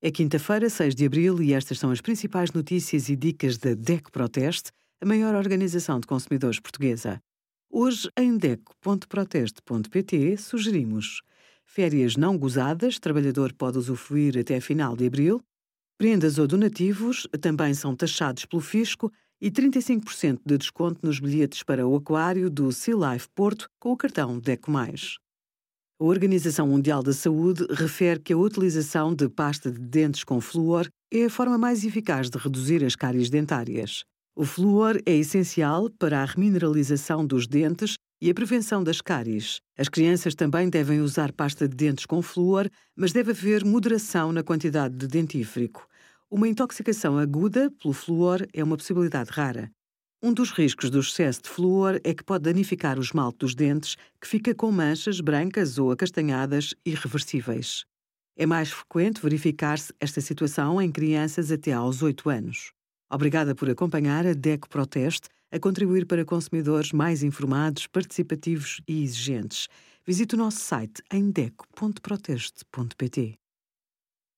É quinta-feira, 6 de abril, e estas são as principais notícias e dicas da DECO Proteste, a maior organização de consumidores portuguesa. Hoje, em DECO.proteste.pt, sugerimos férias não gozadas, trabalhador pode usufruir até final de abril, prendas ou donativos também são taxados pelo fisco e 35% de desconto nos bilhetes para o aquário do Sea Life Porto com o cartão DECO+. A Organização Mundial da Saúde refere que a utilização de pasta de dentes com flúor é a forma mais eficaz de reduzir as cáries dentárias. O flúor é essencial para a remineralização dos dentes e a prevenção das cáries. As crianças também devem usar pasta de dentes com flúor, mas deve haver moderação na quantidade de dentífrico. Uma intoxicação aguda pelo flúor é uma possibilidade rara. Um dos riscos do excesso de flúor é que pode danificar o esmalte dos dentes, que fica com manchas brancas ou acastanhadas irreversíveis. É mais frequente verificar-se esta situação em crianças até aos 8 anos. Obrigada por acompanhar a DECO Proteste a contribuir para consumidores mais informados, participativos e exigentes. Visite o nosso site em deco.proteste.pt.